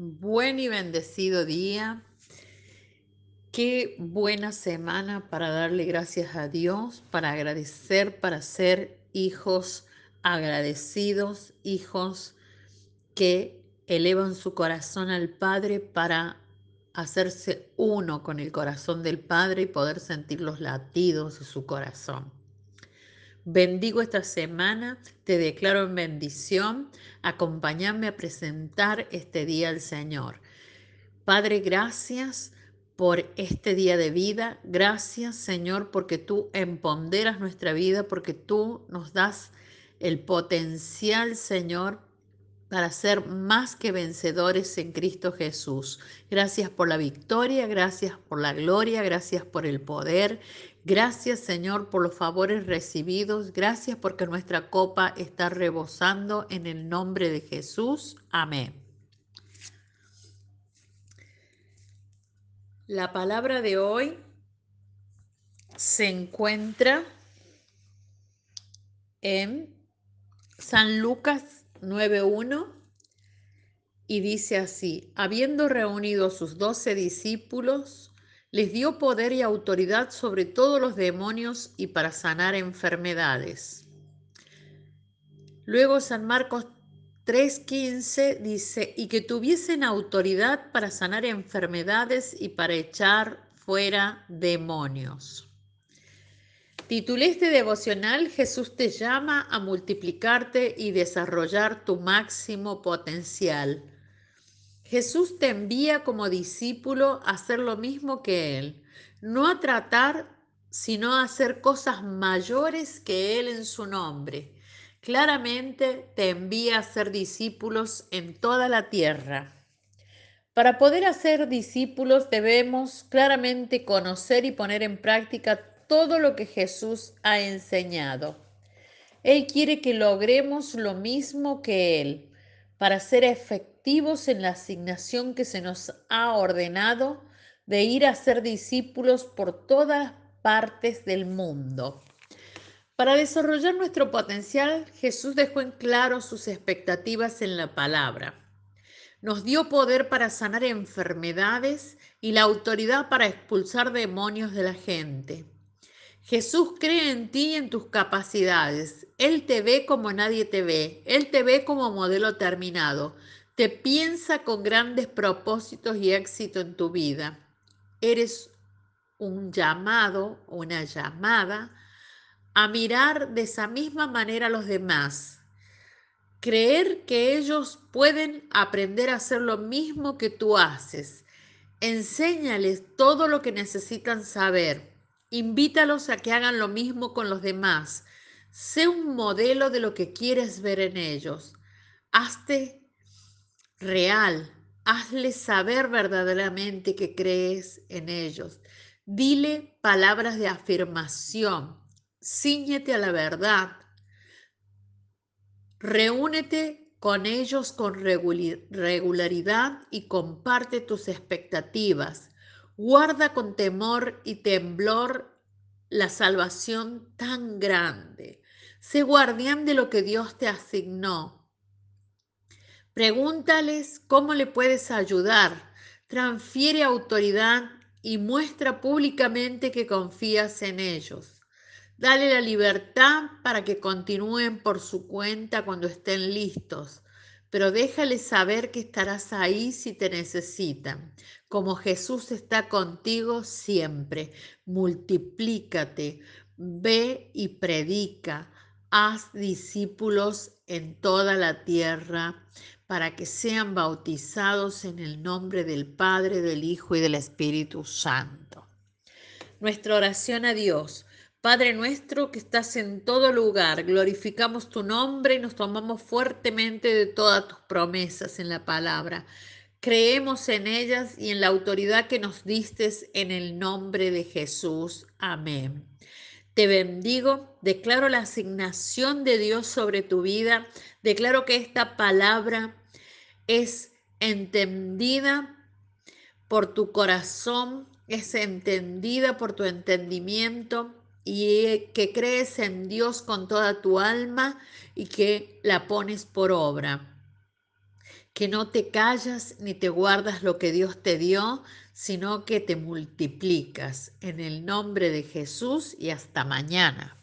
Buen y bendecido día. Qué buena semana para darle gracias a Dios, para agradecer, para ser hijos agradecidos, hijos que elevan su corazón al Padre para hacerse uno con el corazón del Padre y poder sentir los latidos de su corazón. Bendigo esta semana, te declaro en bendición, acompáñame a presentar este día al Señor. Padre, gracias por este día de vida. Gracias, Señor, porque tú emponderas nuestra vida, porque tú nos das el potencial, Señor, para ser más que vencedores en Cristo Jesús. Gracias por la victoria, gracias por la gloria, gracias por el poder. Gracias Señor por los favores recibidos. Gracias porque nuestra copa está rebosando en el nombre de Jesús. Amén. La palabra de hoy se encuentra en San Lucas 9.1 y dice así, habiendo reunido sus doce discípulos, les dio poder y autoridad sobre todos los demonios y para sanar enfermedades. Luego San Marcos 3.15 dice, y que tuviesen autoridad para sanar enfermedades y para echar fuera demonios. Titulé este devocional Jesús te llama a multiplicarte y desarrollar tu máximo potencial. Jesús te envía como discípulo a hacer lo mismo que Él, no a tratar, sino a hacer cosas mayores que Él en su nombre. Claramente te envía a ser discípulos en toda la tierra. Para poder hacer discípulos debemos claramente conocer y poner en práctica todo lo que Jesús ha enseñado. Él quiere que logremos lo mismo que Él para ser efectivos en la asignación que se nos ha ordenado de ir a ser discípulos por todas partes del mundo. Para desarrollar nuestro potencial, Jesús dejó en claro sus expectativas en la palabra. Nos dio poder para sanar enfermedades y la autoridad para expulsar demonios de la gente. Jesús cree en ti y en tus capacidades. Él te ve como nadie te ve. Él te ve como modelo terminado. Te piensa con grandes propósitos y éxito en tu vida. Eres un llamado, una llamada a mirar de esa misma manera a los demás. Creer que ellos pueden aprender a hacer lo mismo que tú haces. Enséñales todo lo que necesitan saber Invítalos a que hagan lo mismo con los demás. Sé un modelo de lo que quieres ver en ellos. Hazte real. Hazles saber verdaderamente que crees en ellos. Dile palabras de afirmación. Cíñete a la verdad. Reúnete con ellos con regularidad y comparte tus expectativas. Guarda con temor y temblor la salvación tan grande. Sé guardián de lo que Dios te asignó. Pregúntales cómo le puedes ayudar. Transfiere autoridad y muestra públicamente que confías en ellos. Dale la libertad para que continúen por su cuenta cuando estén listos pero déjales saber que estarás ahí si te necesitan. Como Jesús está contigo siempre, multiplícate, ve y predica, haz discípulos en toda la tierra para que sean bautizados en el nombre del Padre, del Hijo y del Espíritu Santo. Nuestra oración a Dios. Padre nuestro que estás en todo lugar, glorificamos tu nombre y nos tomamos fuertemente de todas tus promesas en la palabra. Creemos en ellas y en la autoridad que nos diste en el nombre de Jesús. Amén. Te bendigo, declaro la asignación de Dios sobre tu vida, declaro que esta palabra es entendida por tu corazón, es entendida por tu entendimiento y que crees en Dios con toda tu alma y que la pones por obra. Que no te callas ni te guardas lo que Dios te dio, sino que te multiplicas. En el nombre de Jesús y hasta mañana.